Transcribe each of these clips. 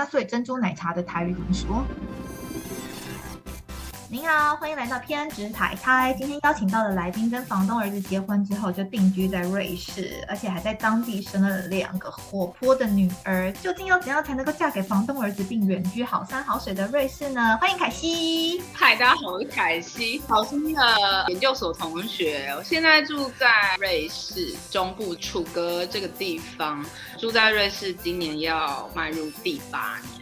那所以珍珠奶茶的台语怎么说？您好，欢迎来到偏执台台。今天邀请到的来宾跟房东儿子结婚之后就定居在瑞士，而且还在当地生了两个活泼的女儿。究竟要怎样才能够嫁给房东儿子并远居好山好水的瑞士呢？欢迎凯西。嗨，大家好，我是凯西，好心的研究所同学。我现在住在瑞士中部楚格这个地方，住在瑞士，今年要迈入第八年。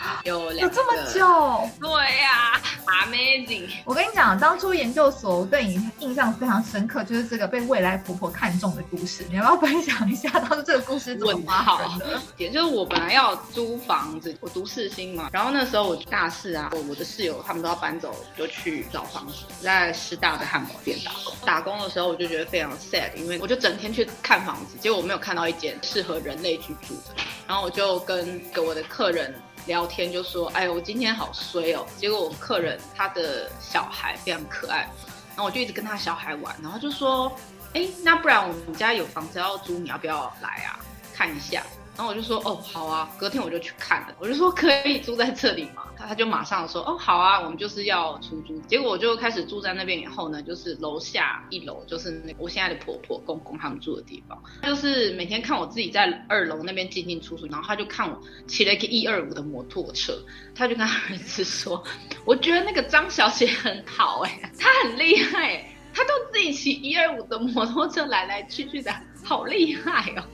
有有这么久？对呀，amazing！我跟你讲，当初研究所我对你印象非常深刻，就是这个被未来婆婆看中的故事。你要不要分享一下当初这个故事怎么发生的？也就是我本来要租房子，我读四星嘛，然后那时候我大四啊，我我的室友他们都要搬走，就去找房子，在师大的汉堡店打工。打工的时候我就觉得非常 sad，因为我就整天去看房子，结果我没有看到一间适合人类居住的。然后我就跟跟我的客人。聊天就说，哎，我今天好衰哦。结果我客人他的小孩非常可爱，然后我就一直跟他小孩玩，然后就说，哎，那不然我们家有房子要租，你要不要来啊？看一下。然后我就说哦好啊，隔天我就去看了，我就说可以住在这里吗？他他就马上说哦好啊，我们就是要出租。结果我就开始住在那边以后呢，就是楼下一楼就是那我现在的婆婆公公他们住的地方，就是每天看我自己在二楼那边进进出出，然后他就看我骑了一个一二五的摩托车，他就跟他儿子说，我觉得那个张小姐很好哎，她很厉害，她都自己骑一二五的摩托车来来去去的，好厉害哦。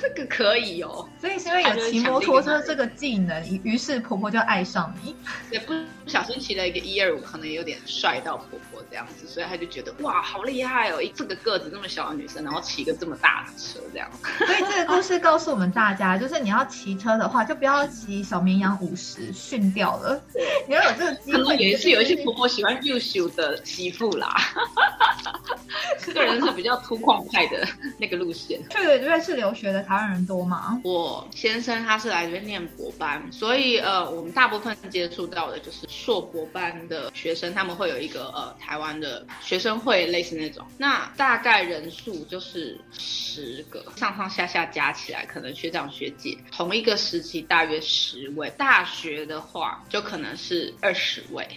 这个可以哦，所以是因为有骑摩托车这个技能，于是婆婆就爱上你。也不不小心骑了一个一二五，可能有点帅到婆婆这样子，所以她就觉得哇，好厉害哦！这个个子这么小的女生，然后骑个这么大的车这样。所以这个故事告诉我们大家，就是你要骑车的话，就不要骑小绵羊五十训掉了，你要有这个机会。也是有一些婆婆喜欢优秀的媳妇啦。个人是比较粗犷派的那个路线。对，瑞士留学的台湾人多吗？我先生他是来这边念博班，所以呃，我们大部分接触到的就是硕博班的学生，他们会有一个呃台湾的学生会，类似那种。那大概人数就是十个，上上下下加起来，可能学长学姐同一个时期大约十位。大学的话，就可能是二十位。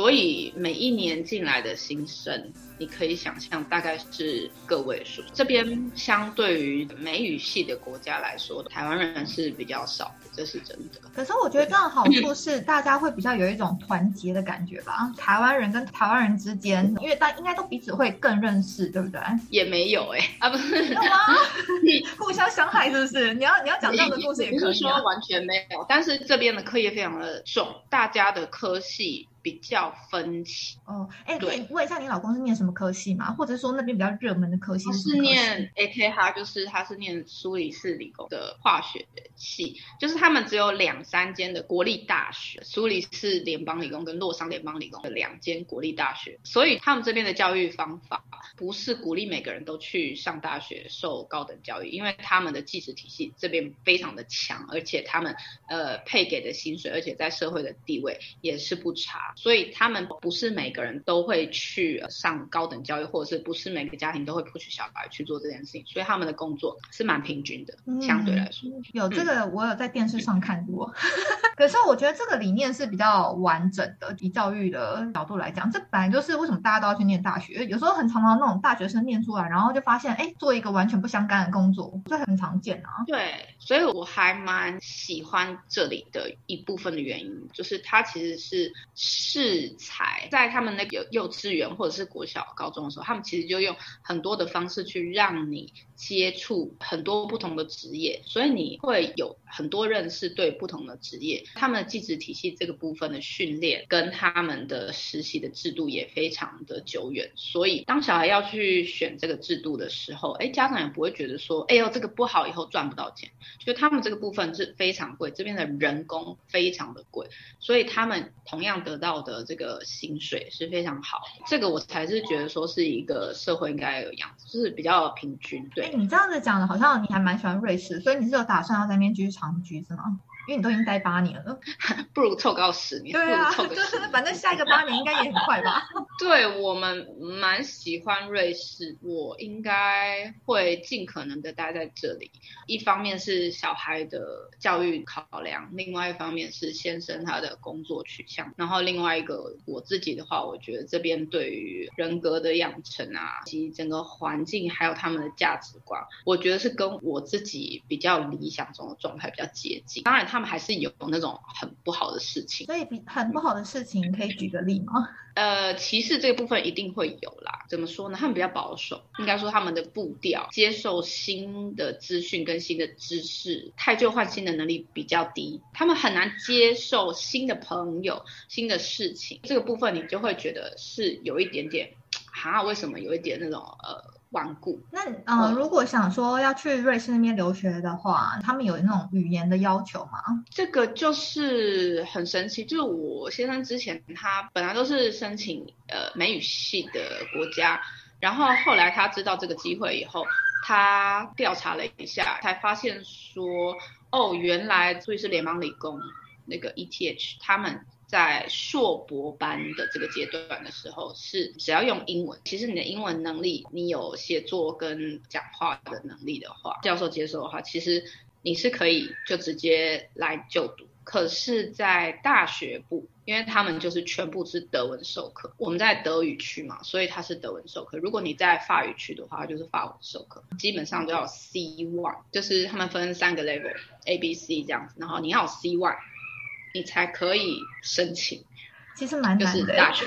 所以每一年进来的新生。你可以想象，大概是个位数。这边相对于美语系的国家来说，台湾人是比较少的，这是真的。可是我觉得这样的好处是，大家会比较有一种团结的感觉吧。台湾人跟台湾人之间，因为大应该都彼此会更认识，对不对？也没有哎，啊不是，有 吗？互相伤害是不是？你要你要讲这样的故事也可以。说完全没有，但是这边的课业非常的重，大家的科系。比较分歧。哦，哎，对，问一下你老公是念什么科系吗？或者说那边比较热门的科系是念 A K 哈，就是他是念苏黎世理工的化学系，就是他们只有两三间的国立大学，苏黎世联邦理工跟洛桑联邦理工的两间国立大学，所以他们这边的教育方法不是鼓励每个人都去上大学受高等教育，因为他们的计时体系这边非常的强，而且他们呃配给的薪水，而且在社会的地位也是不差。所以他们不是每个人都会去上高等教育，或者是不是每个家庭都会 push 小孩去做这件事情，所以他们的工作是蛮平均的，相对来说。有这个，我有在电视上看过。可是我觉得这个理念是比较完整的，以教育的角度来讲，这本来就是为什么大家都要去念大学。有时候很常常那种大学生念出来，然后就发现，哎，做一个完全不相干的工作，这很常见啊。对，所以我还蛮喜欢这里的一部分的原因，就是它其实是。适才在他们那个幼稚园或者是国小、高中的时候，他们其实就用很多的方式去让你接触很多不同的职业，所以你会有很多认识对不同的职业。他们的技职体系这个部分的训练跟他们的实习的制度也非常的久远，所以当小孩要去选这个制度的时候，哎，家长也不会觉得说，哎呦这个不好，以后赚不到钱。就他们这个部分是非常贵，这边的人工非常的贵，所以他们同样得到。的这个薪水是非常好，这个我才是觉得说是一个社会应该有样子，就是比较平均。对，你这样子讲的，好像你还蛮喜欢瑞士，所以你是有打算要在那边继续长居是吗？因为你都已经待八年了。不如凑够十年，对啊，就是反正下一个八年应该也很快吧。对我们蛮喜欢瑞士，我应该会尽可能的待在这里。一方面是小孩的教育考量，另外一方面是先生他的工作取向，然后另外一个我自己的话，我觉得这边对于人格的养成啊，以及整个环境还有他们的价值观，我觉得是跟我自己比较理想中的状态比较接近。当然，他们还是有那种很不好的事情。所以比很不好的事情，可以举个例吗？呃，歧视这个部分一定会有啦。怎么说呢？他们比较保守，应该说他们的步调、接受新的资讯跟新的知识、太旧换新的能力比较低，他们很难接受新的朋友、新的事情。这个部分你就会觉得是有一点点，哈，为什么有一点那种呃顽固？那呃，如果想说要去瑞士那边留学的话，他们有那种语言的要求吗？这个就是很神奇，就是我先生之前他本来都是申请呃美语系的国家，然后后来他知道这个机会以后，他调查了一下，才发现说，哦，原来瑞士联邦理工那个 ETH 他们。在硕博班的这个阶段的时候，是只要用英文。其实你的英文能力，你有写作跟讲话的能力的话，教授接受的话，其实你是可以就直接来就读。可是，在大学部，因为他们就是全部是德文授课，我们在德语区嘛，所以它是德文授课。如果你在法语区的话，就是法文授课，基本上都要 C one，就是他们分三个 level，A、B、C 这样子，然后你要 C one。你才可以申请，其实蛮难的。大学，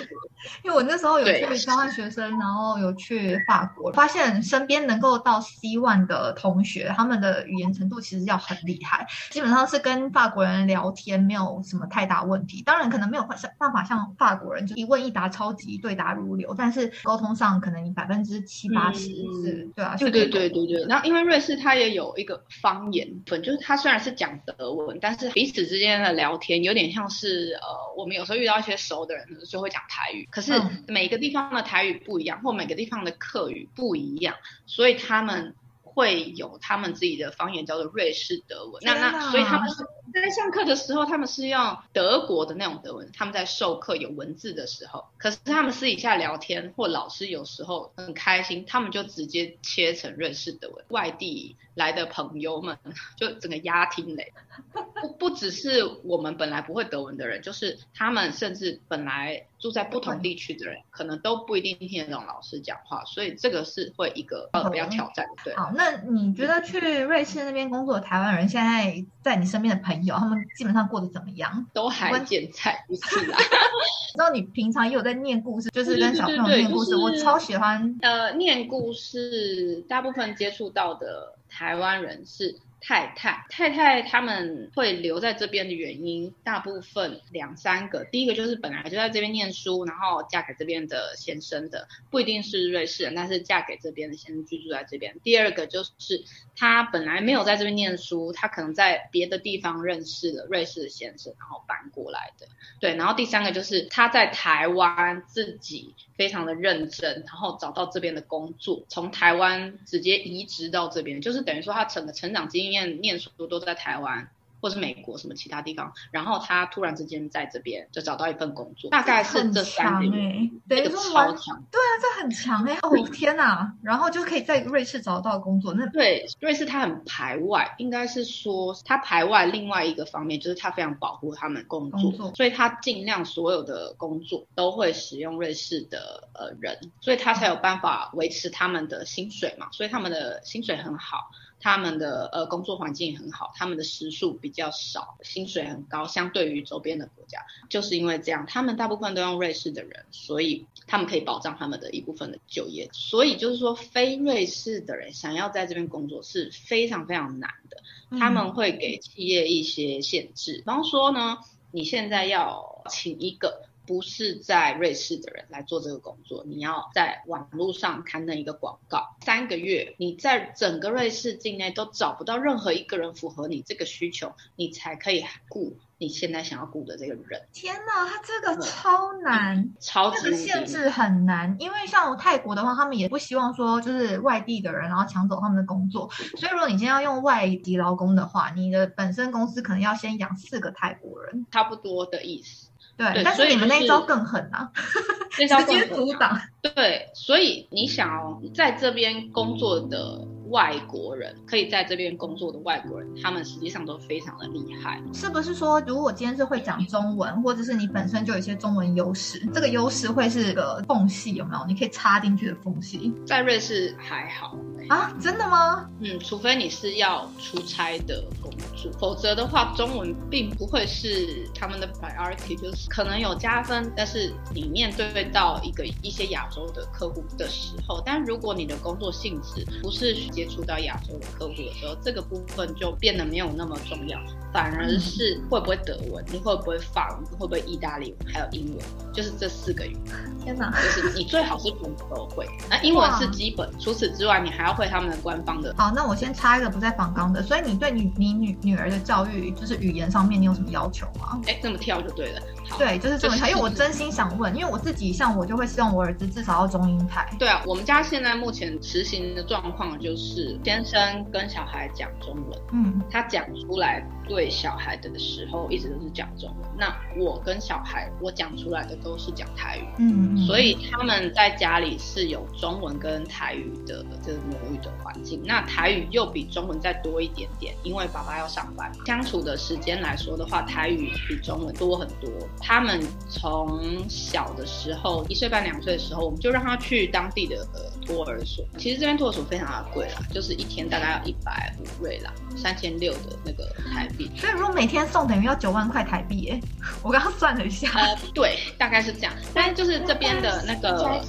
因为我那时候有去交换学生，然后有去法国，发现身边能够到 C one 的同学，他们的语言程度其实要很厉害，基本上是跟法国人聊天没有什么太大问题。当然可能没有办法像法国人就一问一答超级对答如流，但是沟通上可能你百分之七八十是，对啊，对对对对对。然后因为瑞士它也有一个方言分，就是它虽然是讲德文，但是彼此之间的聊天有点像是呃，我们有时候遇到一些熟的人就会讲台语，可是每个地方的台语不一样，或每个地方的客语不一样，所以他们会有他们自己的方言叫做瑞士德文。那那所以他们是在上课的时候，他们是用德国的那种德文。他们在授课有文字的时候，可是他们私底下聊天或老师有时候很开心，他们就直接切成瑞士德文。外地来的朋友们就整个压听嘞，不不只是我们本来不会德文的人，就是他们甚至本来住在不同地区的人，可能都不一定听得懂老师讲话。所以这个是会一个呃比较挑战的。对，好，那你觉得去瑞士那边工作台湾人，现在在你身边的朋友，他们基本上过得怎么样？都还健在，不是啦。然后你平常也有在念故事，就是跟小朋友念故事，我超喜欢。呃，念故事，大部分接触到的台湾人是。太太太太他们会留在这边的原因，大部分两三个。第一个就是本来就在这边念书，然后嫁给这边的先生的，不一定是瑞士人，但是嫁给这边的先生居住在这边。第二个就是他本来没有在这边念书，他可能在别的地方认识了瑞士的先生，然后搬过来的。对，然后第三个就是他在台湾自己非常的认真，然后找到这边的工作，从台湾直接移植到这边，就是等于说他整个成长经历。念念书都在台湾。或是美国什么其他地方，然后他突然之间在这边就找到一份工作，大概是这三年，这个超强，对啊，这很强哎，哦天哪，然后就可以在瑞士找到工作，那对瑞士他很排外，应该是说他排外另外一个方面就是他非常保护他们工作，所以他尽量所有的工作都会使用瑞士的呃人，所以他才有办法维持他们的薪水嘛，所以他们的薪水很好。他们的呃工作环境很好，他们的时数比较少，薪水很高，相对于周边的国家，就是因为这样，他们大部分都用瑞士的人，所以他们可以保障他们的一部分的就业。所以就是说，非瑞士的人想要在这边工作是非常非常难的，他们会给企业一些限制，比方说呢，你现在要请一个。不是在瑞士的人来做这个工作，你要在网络上刊登一个广告，三个月你在整个瑞士境内都找不到任何一个人符合你这个需求，你才可以雇你现在想要雇的这个人。天哪，他这个超难，超级这个限制很难，因为像泰国的话，他们也不希望说就是外地的人然后抢走他们的工作，所以如果你今天要用外籍劳工的话，你的本身公司可能要先养四个泰国人，差不多的意思。对，但是你们那一招更狠啊，那招直接阻挡。对，所以你想哦在这边工作的。外国人可以在这边工作的外国人，他们实际上都非常的厉害。是不是说，如果今天是会讲中文，或者是你本身就有一些中文优势，这个优势会是个缝隙，有没有？你可以插进去的缝隙。在瑞士还好啊？真的吗？嗯，除非你是要出差的工作，否则的话，中文并不会是他们的 priority，就是可能有加分，但是你面对到一个一些亚洲的客户的时候，但如果你的工作性质不是接触到亚洲的客户的时候，这个部分就变得没有那么重要，反而是会不会德文，你会不会法文，会不会意大利文，还有英文，就是这四个语言。天哪！就是你最好是全部都会。那英文是基本，除此之外，你还要会他们的官方的。好，那我先插一个不在仿纲的，所以你对你你女女儿的教育，就是语言上面，你有什么要求吗？哎，这么跳就对了。对，就是这么跳，因为我真心想问，因为我自己像我就会希望我儿子至少要中英台。对啊，我们家现在目前实行的状况就。是先生跟小孩讲中文，嗯，他讲出来对小孩的时候一直都是讲中文。那我跟小孩，我讲出来的都是讲台语，嗯，所以他们在家里是有中文跟台语的这个母语的环境。那台语又比中文再多一点点，因为爸爸要上班，相处的时间来说的话，台语比中文多很多。他们从小的时候，一岁半两岁的时候，我们就让他去当地的托儿所。其实这边托儿所非常的贵啦。就是一天大概要一百五瑞郎，三千六的那个台币。所以如果每天送，等于要九万块台币耶。我刚刚算了一下，呃，对，大概是这样。但是就是这边的那个，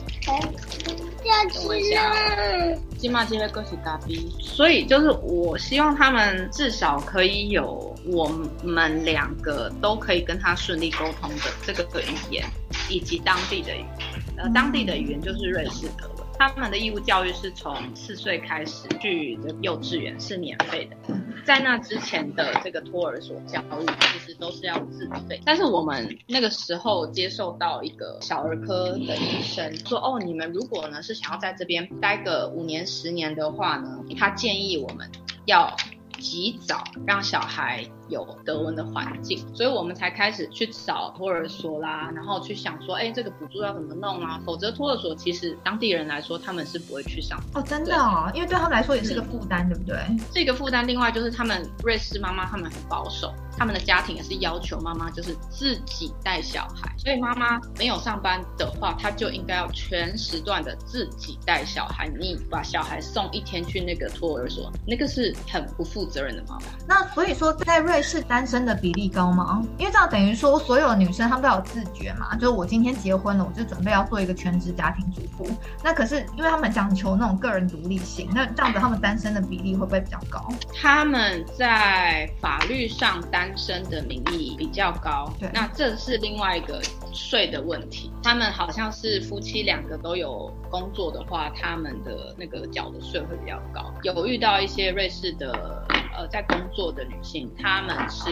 金马街的歌曲大 B。所以就是我希望他们至少可以有我们两个都可以跟他顺利沟通的这个语言，以及当地的语言。呃，当地的语言就是瑞士德文。他们的义务教育是从四岁开始去幼稚园是免费的，在那之前的这个托儿所教育其实都是要自费。但是我们那个时候接受到一个小儿科的医生说，哦，你们如果呢是想要在这边待个五年十年的话呢，他建议我们要。及早让小孩有德文的环境，所以我们才开始去找托儿所啦，然后去想说，哎，这个补助要怎么弄啊？否则托儿所其实当地人来说，他们是不会去上哦，真的哦，因为对他们来说也是个负担，对不对？这个负担，另外就是他们瑞士妈妈他们很保守。他们的家庭也是要求妈妈就是自己带小孩，所以妈妈没有上班的话，她就应该要全时段的自己带小孩。你把小孩送一天去那个托儿所，那个是很不负责任的妈妈。那所以说，在瑞士单身的比例高吗？因为这样等于说，所有的女生她们都有自觉嘛，就是我今天结婚了，我就准备要做一个全职家庭主妇。那可是因为他们讲求那种个人独立性，那这样子他们单身的比例会不会比较高？他们在法律上单。单身的名义比较高，对，那这是另外一个税的问题。他们好像是夫妻两个都有工作的话，他们的那个缴的税会比较高。有遇到一些瑞士的呃在工作的女性，她们是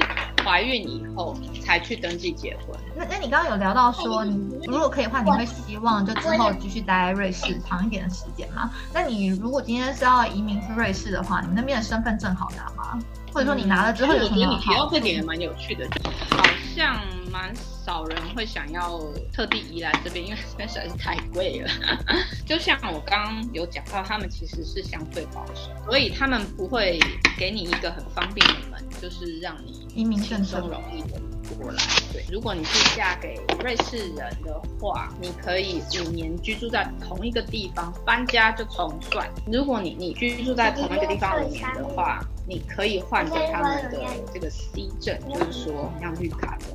怀孕以后才去登记结婚。那那你刚刚有聊到说，你如果可以的话，你会希望就之后继续待在瑞士长一点的时间吗？那你如果今天是要移民去瑞士的话，你们那边的身份证好拿吗？或者说你拿了之后有什么我觉得你提到这点也蛮有趣的，好像蛮少人会想要特地移来这边，因为这边实在是太贵了。就像我刚刚有讲到，他们其实是相对保守，所以他们不会给你一个很方便的门，就是让你移民轻松容易的过来。对，如果你是嫁给瑞士人的话，你可以五年居住在同一个地方，搬家就重算。如果你你居住在同一个地方五年的话，你可以换给他们的这个 C 证，就是说像绿卡的。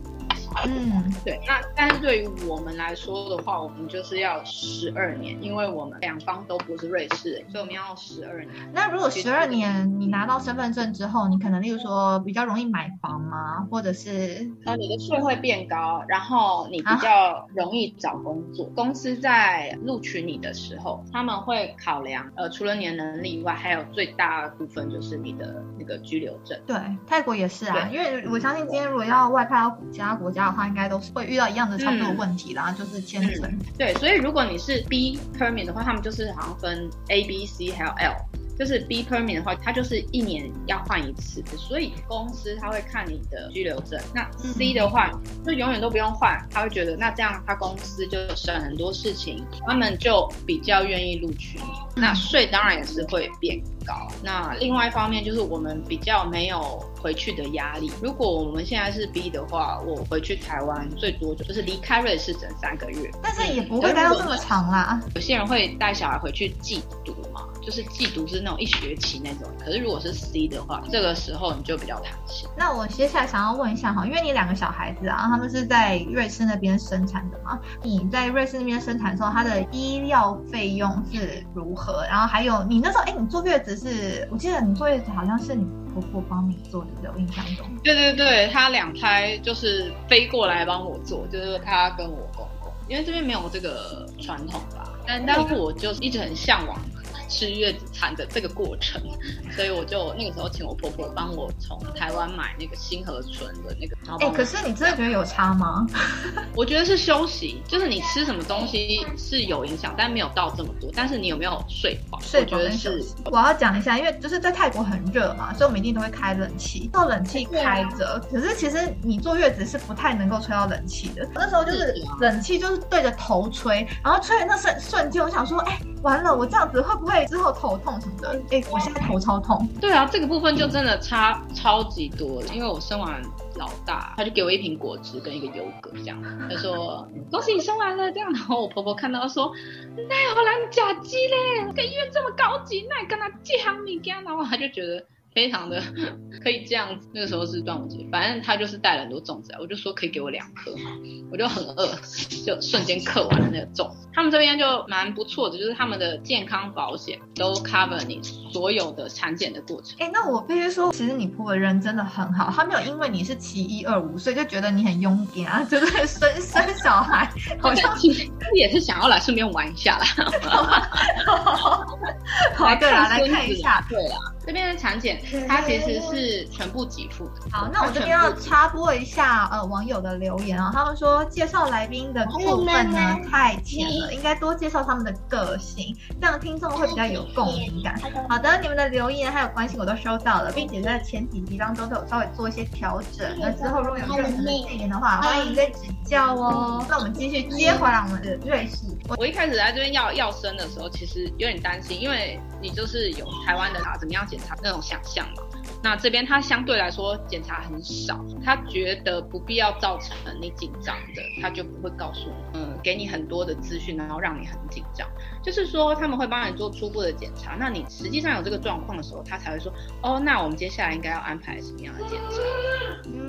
嗯，对。那但是对于我们来说的话，我们就是要十二年，因为我们两方都不是瑞士人，所以我们要十二年。那如果十二年你拿到身份证之后，你可能例如说比较容易买房吗？或者是呃你的税会变高，然后你比较容易找工作。公司在录取你的时候，他们会考量呃除了你的能力以外，还有最大部分就是你的那个居留证。对，泰国也是啊，因为我相信今天如果要外派到其他国家的话，应该都是会遇到一样的差不多的问题啦，就是签证。对，所以如果你是 B permit 的话，他们就是好像分 A、B、C 还有 L。就是 B permit 的话，它就是一年要换一次，所以公司他会看你的居留证。那 C 的话，就永远都不用换，他会觉得那这样他公司就省很多事情，他们就比较愿意录取你。那税当然也是会变高。那另外一方面就是我们比较没有回去的压力。如果我们现在是 B 的话，我回去台湾最多就是离开瑞士整三个月。但是也不会待到这么长啦。有些人会带小孩回去寄读嘛，就是寄读是那种一学期那种。可是如果是 C 的话，这个时候你就比较弹性。那我接下来想要问一下哈，因为你两个小孩子啊，他们是在瑞士那边生产的嘛？你在瑞士那边生产的时候，他的医疗费用是如何？然后还有你那时候，哎，你坐月子是，我记得你坐月子好像是你婆婆帮你做的，对不对？我印象中。对对对，他两胎就是飞过来帮我做，就是他跟我公公，因为这边没有这个传统吧。但但是我就一直很向往吃月子餐的这个过程，所以我就那个时候请我婆婆帮我从台湾买那个新河村的那个。哎，可是你真的觉得有差吗？我觉得是休息，就是你吃什么东西是有影响，但没有到这么多。但是你有没有睡饱？睡饱跟休息。我要讲一下，因为就是在泰国很热嘛，所以我们一定都会开冷气。到冷气开着，可是其实你坐月子是不太能够吹到冷气的。那时候就是冷气就是对着头吹，然后吹的那瞬瞬间，我想说，哎，完了，我这样子会不会之后头痛什么的？哎，我现在头超痛。对啊，这个部分就真的差超级多，因为我生完老大，他就给我一瓶果汁跟一个优格，这样他说恭喜你生完了，这样。然后我婆婆看到说，那荷兰假鸡嘞，跟医院这么高级，那你跟他借行米干，然后他就觉得。非常的 可以这样子，那个时候是端午节，反正他就是带了很多粽子来，我就说可以给我两颗嘛，我就很饿，就瞬间嗑完了那个粽。他们这边就蛮不错的，就是他们的健康保险都 cover 你所有的产检的过程。哎，那我必须说，其实你婆婆人真的很好，她没有因为你是其一二五所以就觉得你很勇敢啊，就是生生小孩，好像也是想要来顺便玩一下啦。好，对啦，来看一下，对啦。这边的产检，它其实是全部给付的。好，那我这边要插播一下呃网友的留言啊，他们说介绍来宾的部分呢太浅了，应该多介绍他们的个性，这样听众会比较有共鸣感。好的，你们的留言还有关心我都收到了，并且在前几集当中都有稍微做一些调整。那之后如果有任何的建言的话，欢迎再指教哦。那我们继续接回来我们的瑞士。我一开始来这边要要生的时候，其实有点担心，因为你就是有台湾的啊怎么样检查那种想象嘛。那这边他相对来说检查很少，他觉得不必要造成你紧张的，他就不会告诉你，嗯，给你很多的资讯，然后让你很紧张。就是说他们会帮你做初步的检查，那你实际上有这个状况的时候，他才会说，哦，那我们接下来应该要安排什么样的检查？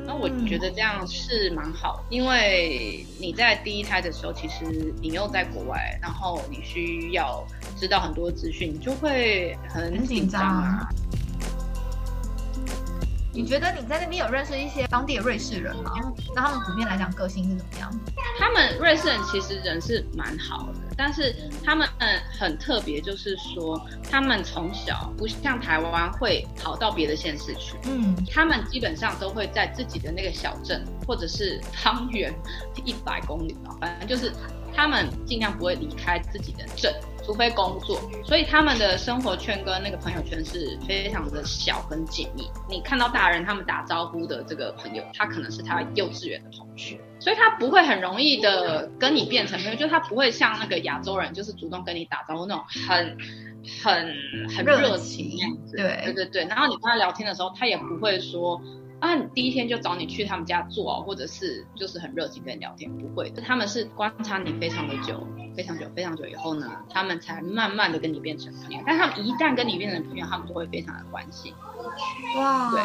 那我觉得这样是蛮好，因为你在第一胎的时候，其实你又在国外，然后你需要知道很多资讯，你就会很紧张啊。你觉得你在那边有认识一些当地的瑞士人吗？那他们普遍来讲个性是怎么样？他们瑞士人其实人是蛮好的，但是他们很特别，就是说他们从小不像台湾会跑到别的县市去，嗯，他们基本上都会在自己的那个小镇或者是方圆 一百公里吧，反正就是他们尽量不会离开自己的镇。除非工作，所以他们的生活圈跟那个朋友圈是非常的小跟紧密。你看到大人他们打招呼的这个朋友，他可能是他幼稚园的同学，所以他不会很容易的跟你变成朋友，就他不会像那个亚洲人，就是主动跟你打招呼那种很很很热情样子。对对对对，然后你跟他聊天的时候，他也不会说。啊，第一天就找你去他们家做，或者是就是很热情跟你聊天，不会的，他们是观察你非常的久，非常久，非常久以后呢，他们才慢慢的跟你变成朋友。但他们一旦跟你变成朋友，他们就会非常的关心。哇，对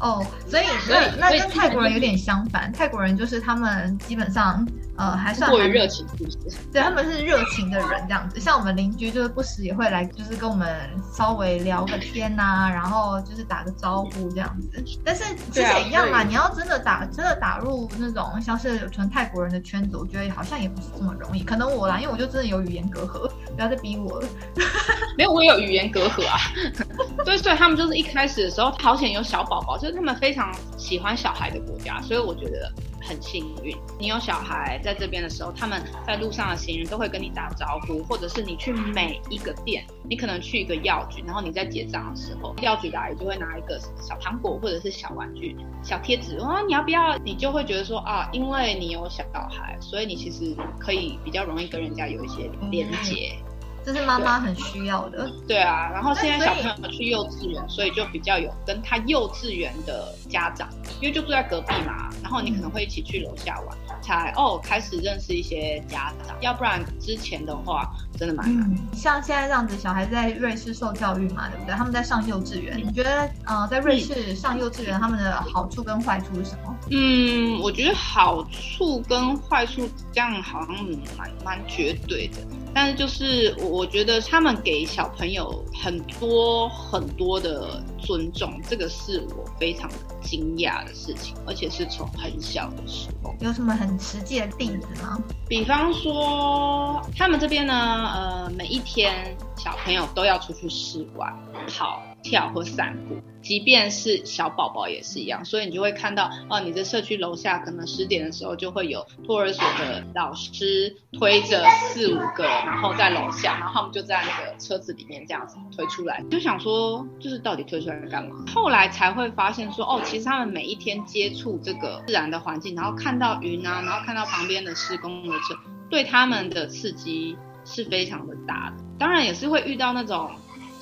哦，所以所以那跟泰国人有点相反，泰国人就是他们基本上呃还算过于热情，是不是？对，他们是热情的人这样子。像我们邻居就是不时也会来，就是跟我们稍微聊个天呐、然后就是打个招呼这样子。但是其实也一样啦，对你要真的打真的打入那种像是纯泰国人的圈子，我觉得好像也不是这么容易。可能我啦，因为我就真的有语言隔阂，不要再逼我了。没有，我也有语言隔阂啊。对，所以他们就是一开始的时候，好险有小宝宝，就是他们非常喜欢小孩的国家，所以我觉得很幸运。你有小孩在这边的时候，他们在路上的行人都会跟你打招呼，或者是你去每一个店，你可能去一个药局，然后你在结账的时候，药局的阿姨就会拿一个小糖果或者是小玩具、小贴纸，哇，你要不要？你就会觉得说啊，因为你有小孩，所以你其实可以比较容易跟人家有一些连接。这是妈妈很需要的。对啊，然后现在小朋友去幼稚园，所以就比较有跟他幼稚园的家长，因为就住在隔壁嘛，然后你可能会一起去楼下玩，才哦开始认识一些家长，要不然之前的话真的蛮难。嗯，像现在这样子，小孩在瑞士受教育嘛，对不对？他们在上幼稚园，你觉得呃，在瑞士上幼稚园他们的好处跟坏处是什么？嗯，我觉得好处跟坏处这样好像蛮蛮绝对的，但是就是我我觉得他们给小朋友很多很多的尊重，这个是我非常惊讶的事情，而且是从很小的时候。有什么很实际的例子吗？比方说，他们这边呢，呃，每一天小朋友都要出去室外跑、跳或散步，即便是小宝宝也是一样。所以你就会看到，哦，你的社区楼下可能十点的时候就会有托儿所的老师推着四五个，然后在楼下，然后他们就在那个车子里面这样子推出来，就想说，就是到底推出来干嘛？后来才会发现说，哦，其实他们每一天接触这个自然的环境，然后看到云啊，然后看到旁边的施工的车，对他们的刺激是非常的大的。当然也是会遇到那种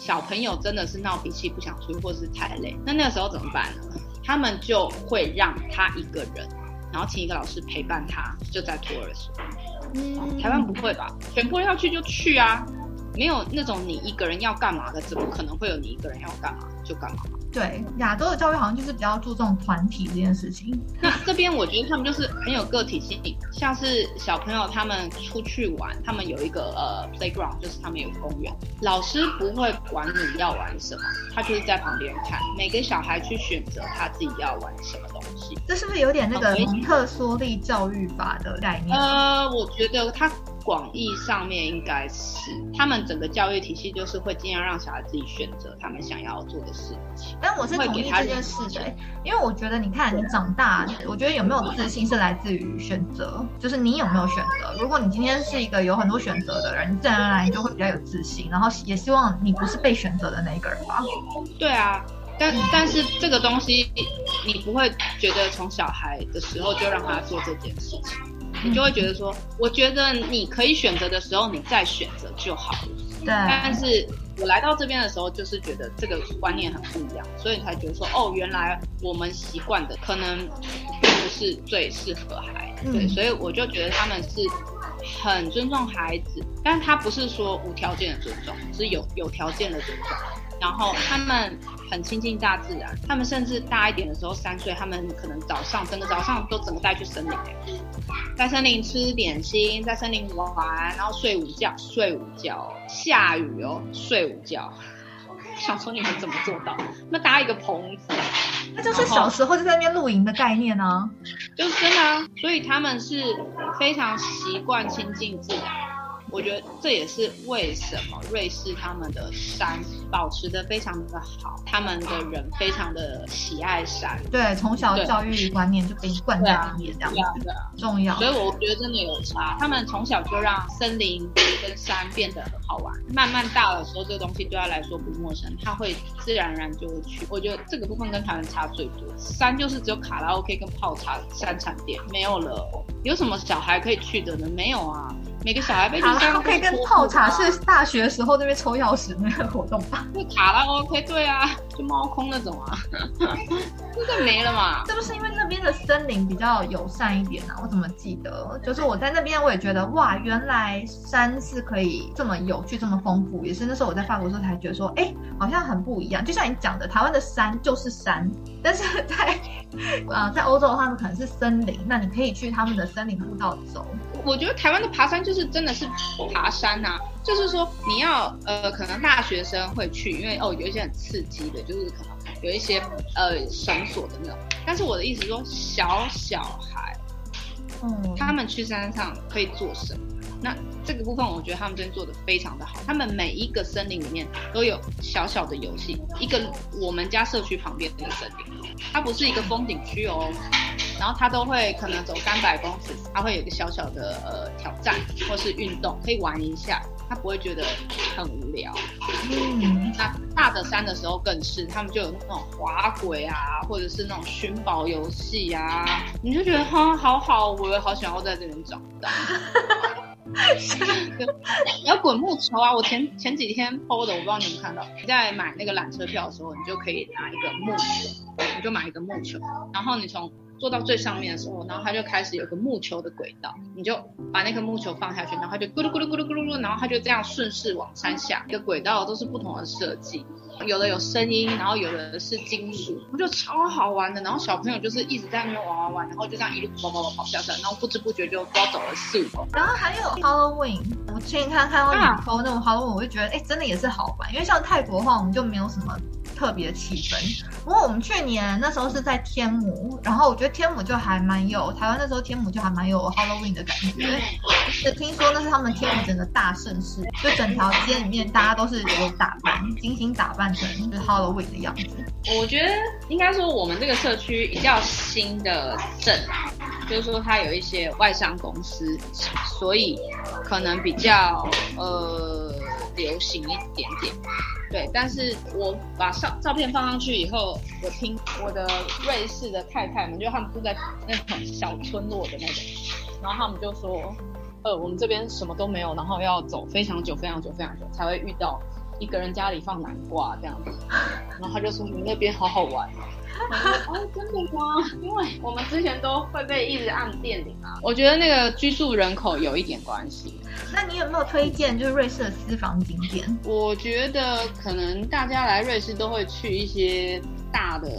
小朋友真的是闹脾气不想出去，或者是太累，那那个时候怎么办呢？他们就会让他一个人，然后请一个老师陪伴他，就在托儿所。嗯台湾不会吧？全部要去就去啊，没有那种你一个人要干嘛的，怎么可能会有你一个人要干嘛就干嘛？对亚洲的教育好像就是比较注重团体这件事情。那这边我觉得他们就是很有个体性，像是小朋友他们出去玩，他们有一个呃 playground，就是他们有公园，老师不会管你要玩什么，他就是在旁边看，每个小孩去选择他自己要玩什么东西。这是不是有点那个蒙特梭利教育法的概念？呃，我觉得他广义上面应该是他们整个教育体系就是会尽量让小孩自己选择他们想要做的事情。但我是同意这件事的、因为我觉得你看你长大，我觉得有没有自信是来自于选择，就是你有没有选择。如果你今天是一个有很多选择的人，你自然而然就会比较有自信，然后也希望你不是被选择的那一个人吧。对啊，但但是这个东西你不会觉得从小孩的时候就让他做这件事情，你就会觉得说，我觉得你可以选择的时候，你再选择就好了。对但，是我来到这边的时候，就是觉得这个观念很不一样，所以才觉得说，哦，原来我们习惯的可能并不是最适合孩子，对，嗯所以我就觉得他们是很尊重孩子，但他不是说无条件的尊重，是有有条件的尊重。然后他们很亲近大自然，他们甚至大一点的时候，三岁，他们可能早上整个早上都整个带去森林、欸，在森林吃点心，在森林玩，然后睡午觉，睡午觉，下雨哦，睡午觉。想说你们怎么做到？那搭一个棚子，那就是小时候就在那边露营的概念啊。就是真的啊，所以他们是非常习惯亲近自然。我觉得这也是为什么瑞士他们的山保持的非常的好，他们的人非常的喜爱山。对，从小教育观念就被灌在里面，这样子对啊。重要所。以我觉得真的有差，他们从小就让森林跟山变得很好玩，慢慢大的时候，这个东西对他来说不陌生，他会自然而然就会去。我觉得这个部分跟台湾差最多，山就是只有卡拉 OK 跟泡茶山产店，没有了。有什么小孩可以去的呢？没有啊，每个小孩被去山卡拉 OK 跟泡茶是大学时候那边抽钥匙那个活动吧？就卡拉 OK，对啊，就猫空那种啊，那个没了嘛。是不是因为那边的森林比较友善一点啊？我怎么记得，就是我在那边我也觉得哇，原来山是可以这么有趣、这么丰富。也是那时候我在法国时候才觉得说，哎，好像很不一样。就像你讲的，台湾的山就是山，但是在呃 在欧洲的话，可能是森林，那你可以去他们的森林步道走。我觉得台湾的爬山就是真的是爬山呐，就是说你要呃，可能大学生会去，因为哦有一些很刺激的，就是可能有一些呃绳索的那种。但是我的意思说，小小孩，嗯，他们去山上可以做什么？那这个部分我觉得他们真的做的非常的好。他们每一个森林里面都有小小的游戏，一个我们家社区旁边那个森林，它不是一个风景区哦。然后它都会可能走三百公尺，它会有一个小小的呃挑战或是运动，可以玩一下，他不会觉得很无聊。嗯，那大的山的时候更是，他们就有那种滑轨啊，或者是那种寻宝游戏啊，你就觉得哈好好，我也好想要在这边长大。你要滚木球啊！我前前几天 PO 的，我不知道你有没有看到。你在买那个缆车票的时候，你就可以拿一个木球，你就买一个木球，然后你从坐到最上面的时候，然后它就开始有个木球的轨道，你就把那个木球放下去，然后它就咕噜咕噜咕噜咕噜噜，然后它就这样顺势往山下。一个轨道都是不同的设计，有的有声音，然后有的是金属，不就超好玩的。然后小朋友就是一直在那边玩玩玩，然后就这样一路跑跑跑跑下山，然后不知不觉就不知道走了四五公然后还有 Halloween，我前几天看到你播那种 Halloween，我就觉得哎，真的也是好玩。因为像泰国的话，我们就没有什么。特别的气氛。不过我们去年那时候是在天母，然后我觉得天母就还蛮有台湾那时候天母就还蛮有 Halloween 的感觉。是听说那是他们天母整个大盛世，就整条街里面大家都是有打扮，精心打扮成就是 Halloween 的样子。我觉得应该说我们这个社区比较新的镇，就是说它有一些外商公司，所以可能比较呃流行一点点。对，但是我把照照片放上去以后，我听我的瑞士的太太们，就他们住在那种小村落的那种，然后他们就说，呃，我们这边什么都没有，然后要走非常久、非常久、非常久才会遇到一个人家里放南瓜这样子，然后他就说你那边好好玩。哦，真的吗？因为我们之前都会被一直按电铃啊。我觉得那个居住人口有一点关系。那你有没有推荐就是瑞士的私房景点？我觉得可能大家来瑞士都会去一些大的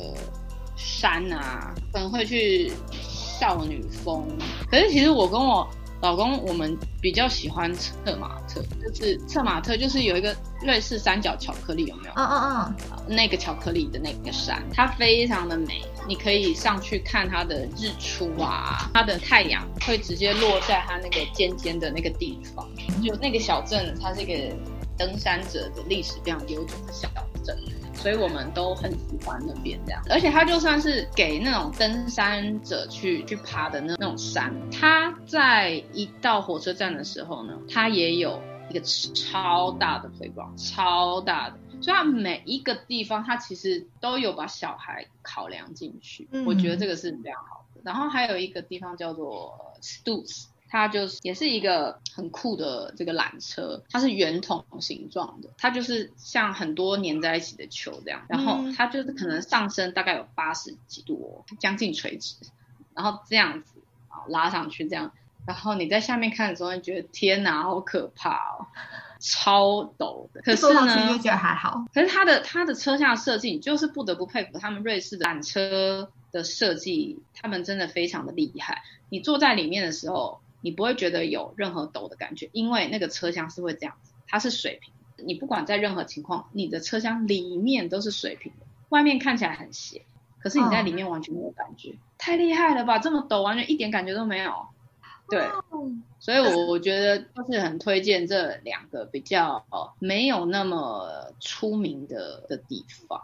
山啊，可能会去少女峰。可是其实我跟我。老公，我们比较喜欢策马特，就是策马特，就是有一个瑞士三角巧克力，有没有？嗯嗯嗯，那个巧克力的那个山，它非常的美，你可以上去看它的日出啊，它的太阳会直接落在它那个尖尖的那个地方，就那个小镇，它是一个登山者的历史非常悠久的小镇。所以我们都很喜欢那边这样，而且它就算是给那种登山者去去爬的那那种山，它在一到火车站的时候呢，它也有一个超大的推广超大的，所以它每一个地方它其实都有把小孩考量进去，我觉得这个是非常好的。然后还有一个地方叫做 Stutz。它就是也是一个很酷的这个缆车，它是圆筒形状的，它就是像很多粘在一起的球这样，然后它就是可能上升大概有八十几度哦，将近垂直，然后这样子啊拉上去这样，然后你在下面看的时候，你觉得天哪，好可怕哦，超陡的。可是呢，就觉得还好。可是它的它的车厢设计，你就是不得不佩服他们瑞士的缆车的设计，他们真的非常的厉害。你坐在里面的时候。你不会觉得有任何抖的感觉，因为那个车厢是会这样子，它是水平。你不管在任何情况，你的车厢里面都是水平的，外面看起来很斜，可是你在里面完全没有感觉，太厉害了吧？这么抖，完全一点感觉都没有。对。所以，我我觉得就是很推荐这两个比较没有那么出名的的地方。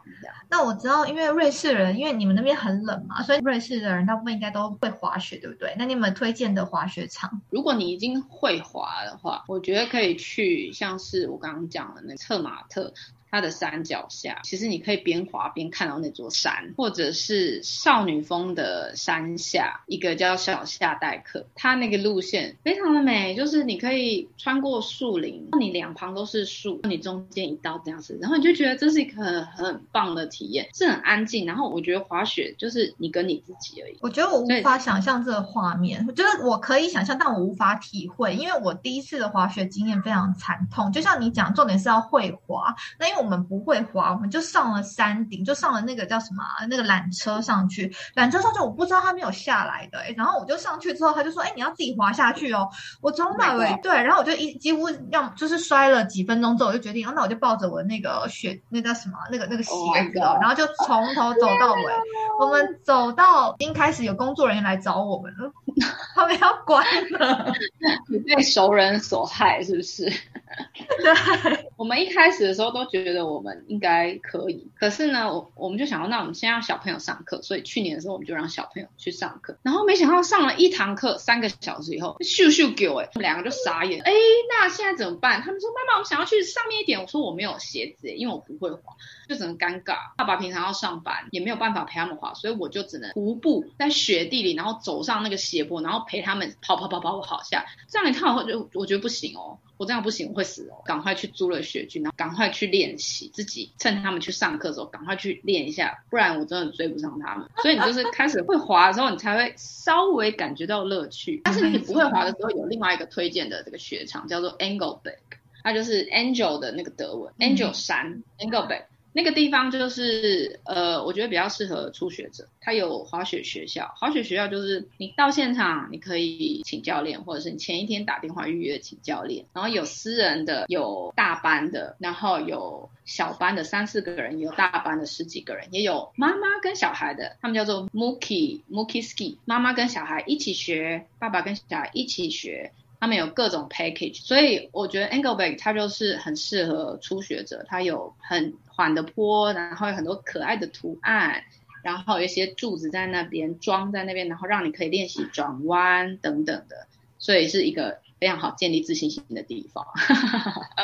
那我知道，因为瑞士人，因为你们那边很冷嘛，所以瑞士的人大部分应该都会滑雪，对不对？那你们推荐的滑雪场？如果你已经会滑的话，我觉得可以去像是我刚刚讲的那策马特，它的山脚下，其实你可以边滑边看到那座山，或者是少女峰的山下一个叫小夏代克，它那个路线非常的美，就是你可以穿过树林，你两旁都是树，你中间一道这样子，然后你就觉得这是一个很很棒的体验，是很安静。然后我觉得滑雪就是你跟你自己而已。我觉得我无法想象这个画面，我觉得我可以想象，但我无法体会，因为我第一次的滑雪经验非常惨痛。就像你讲，重点是要会滑，那因为我们不会滑，我们就上了山顶，就上了那个叫什么那个缆车上去，缆车上去我不知道他没有下来的，然后我就上去之后，他就说，哎，你要自己滑下去哦。我从哪尾对，然后我就一几乎要就是摔了几分钟之后，我就决定，那我就抱着我那个雪那叫什么那个那个鞋子，然后就从头走到尾。我们走到已经开始有工作人员来找我们了，他们要关了。你被熟人所害是不是？对。我们一开始的时候都觉得觉得我们应该可以，可是呢，我我们就想到，那我们先让小朋友上课，所以去年的时候我们就让小朋友去上课，然后没想到上了一堂课三个小时以后，咻咻给我，哎，我们两个就傻眼，哎，那现在怎么办？他们说妈妈，我们想要去上面一点，我说我没有鞋子，因为我不会滑。就只能尴尬，爸爸平常要上班，也没有办法陪他们滑，所以我就只能徒步在雪地里，然后走上那个斜坡，然后陪他们跑跑跑跑跑下。这样一趟我就我觉得不行哦，我这样不行，我会死哦。赶快去租了雪具，然后赶快去练习，自己趁他们去上课的时候赶快去练一下，不然我真的追不上他们。所以你就是开始会滑的时候，你才会稍微感觉到乐趣。但是你不会滑的时候，有另外一个推荐的这个雪场叫做 Angelberg，它就是 Angel 的那个德文 Angel 山 Angelberg。那个地方就是，呃，我觉得比较适合初学者。它有滑雪学校，滑雪学校就是你到现场，你可以请教练，或者是你前一天打电话预约请教练。然后有私人的，有大班的，然后有小班的三四个人，有大班的十几个人，也有妈妈跟小孩的，他们叫做 Mookie Mookie Ski，妈妈跟小孩一起学，爸爸跟小孩一起学。他们有各种 package，所以我觉得 angle bag 它就是很适合初学者。它有很缓的坡，然后有很多可爱的图案，然后有一些柱子在那边装在那边，然后让你可以练习转弯等等的，所以是一个。非常好建立自信心的地方，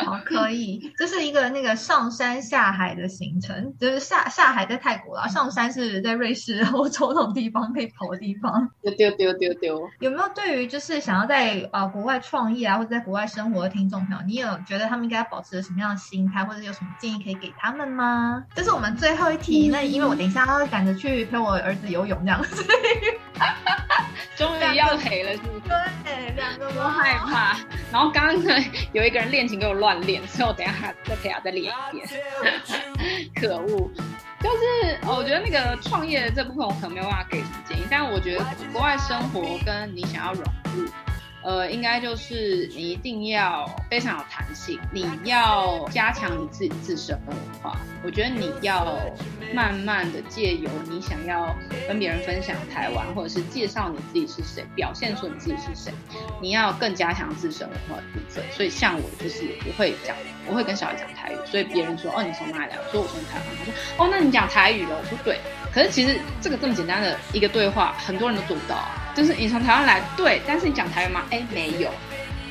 好可以，这是一个那个上山下海的行程，就是下下海在泰国啦，上山是在瑞士、欧洲那种地方可以跑的地方。丢丢丢丢丢，有没有对于就是想要在啊国外创业啊，或者在国外生活的听众朋友，你有觉得他们应该保持什么样的心态，或者有什么建议可以给他们吗？这是我们最后一题，那因为我等一下要赶着去陪我儿子游泳这样，所以 终于要赔了，是不是？对，两个都害怕。然后刚刚呢，有一个人练琴给我乱练，所以我等下再陪他再练一遍。可恶，就是我觉得那个创业这部分，我可能没有办法给什么建议，但我觉得国外生活跟你想要融入。呃，应该就是你一定要非常有弹性，你要加强你自己自身的文化。我觉得你要慢慢的借由你想要跟别人分享台湾，或者是介绍你自己是谁，表现出你自己是谁，你要更加强自身文化的部分。所以像我就是不会讲，我会跟小孩讲台语，所以别人说哦你从哪里来？我说我从台湾。他说哦那你讲台语了？我说对。可是其实这个这么简单的一个对话，很多人都做不到啊。就是你从台湾来，对，但是你讲台语吗？哎，没有，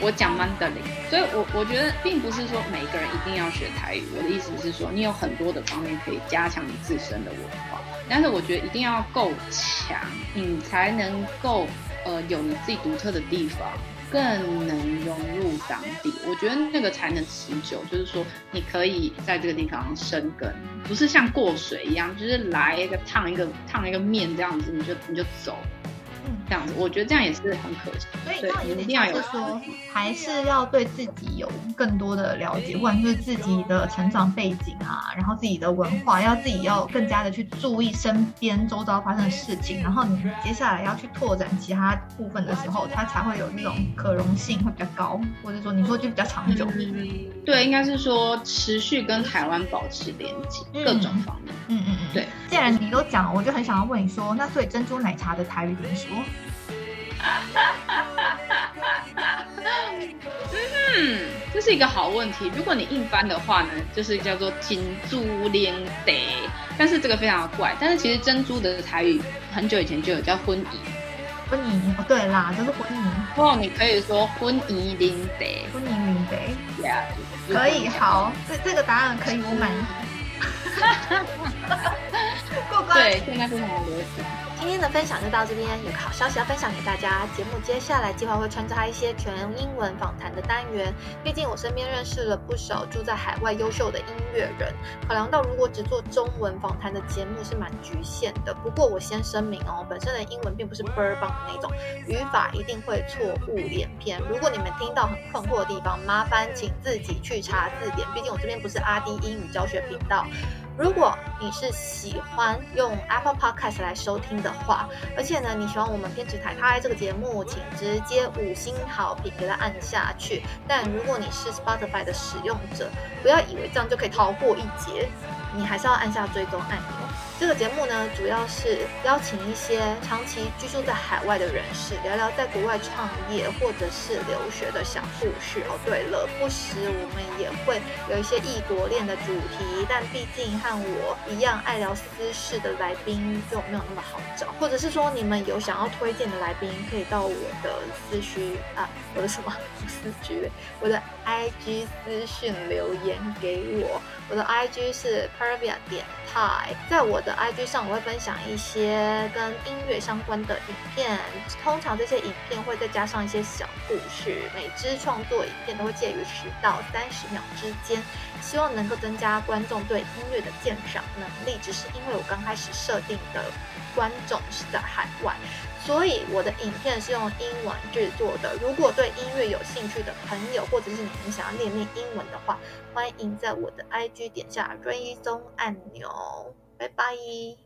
我讲曼德林，所以我我觉得并不是说每个人一定要学台语。我的意思是说，你有很多的方面可以加强你自身的文化，但是我觉得一定要够强，你才能够呃有你自己独特的地方，更能融入当地。我觉得那个才能持久，就是说你可以在这个地方生根，不是像过水一样，就是来一个烫一个烫一个面这样子，你就你就走。这样子，我觉得这样也是很可惜。所以这样一定要有说，还是要对自己有更多的了解，不管是自己的成长背景啊，然后自己的文化，要自己要更加的去注意身边周遭发生的事情，然后你接下来要去拓展其他部分的时候，它才会有那种可容性会比较高，或者说你说就比较长久。对，应该是说持续跟台湾保持连接，各种方面。嗯嗯嗯，对。既然你都讲了，我就很想要问你说，那所以珍珠奶茶的台语怎么说？嗯，这是一个好问题。如果你硬翻的话呢，就是叫做金珠连得，但是这个非常的怪。但是其实珍珠的台语很久以前就有叫婚仪，婚姻哦，对啦，就是婚姻。哦，你可以说婚姻连得，婚姻连得可以，好，这这个答案可以我满意。过关。对，现在非常的流行。今天的分享就到这边，有个好消息要分享给大家。节目接下来计划会穿插一些全英文访谈的单元，毕竟我身边认识了不少住在海外优秀的音乐人。考量到如果只做中文访谈的节目是蛮局限的，不过我先声明哦，本身的英文并不是倍儿棒的那种，语法一定会错误连篇。如果你们听到很困惑的地方，麻烦请自己去查字典，毕竟我这边不是阿迪英语教学频道。如果你是喜欢用 Apple Podcast 来收听的话，而且呢，你喜欢我们偏执台拍这个节目，请直接五星好评给它按下去。但如果你是 Spotify 的使用者，不要以为这样就可以逃过一劫，你还是要按下追踪按钮。这个节目呢，主要是邀请一些长期居住在海外的人士，聊聊在国外创业或者是留学的小故事。哦，对了，不时我们也会有一些异国恋的主题，但毕竟和我一样爱聊私事的来宾就没有那么好找。或者是说，你们有想要推荐的来宾，可以到我的私区啊，我的什么私区？我的 IG 私讯留言给我。我的 IG 是 Pervia 点 Tai，在我的 IG 上我会分享一些跟音乐相关的影片，通常这些影片会再加上一些小故事，每支创作影片都会介于十到三十秒之间，希望能够增加观众对音乐的鉴赏能力。只是因为我刚开始设定的观众是在海外。所以我的影片是用英文制作的。如果对音乐有兴趣的朋友，或者是你们想要练练英文的话，欢迎在我的 IG 点下追踪按钮。拜拜。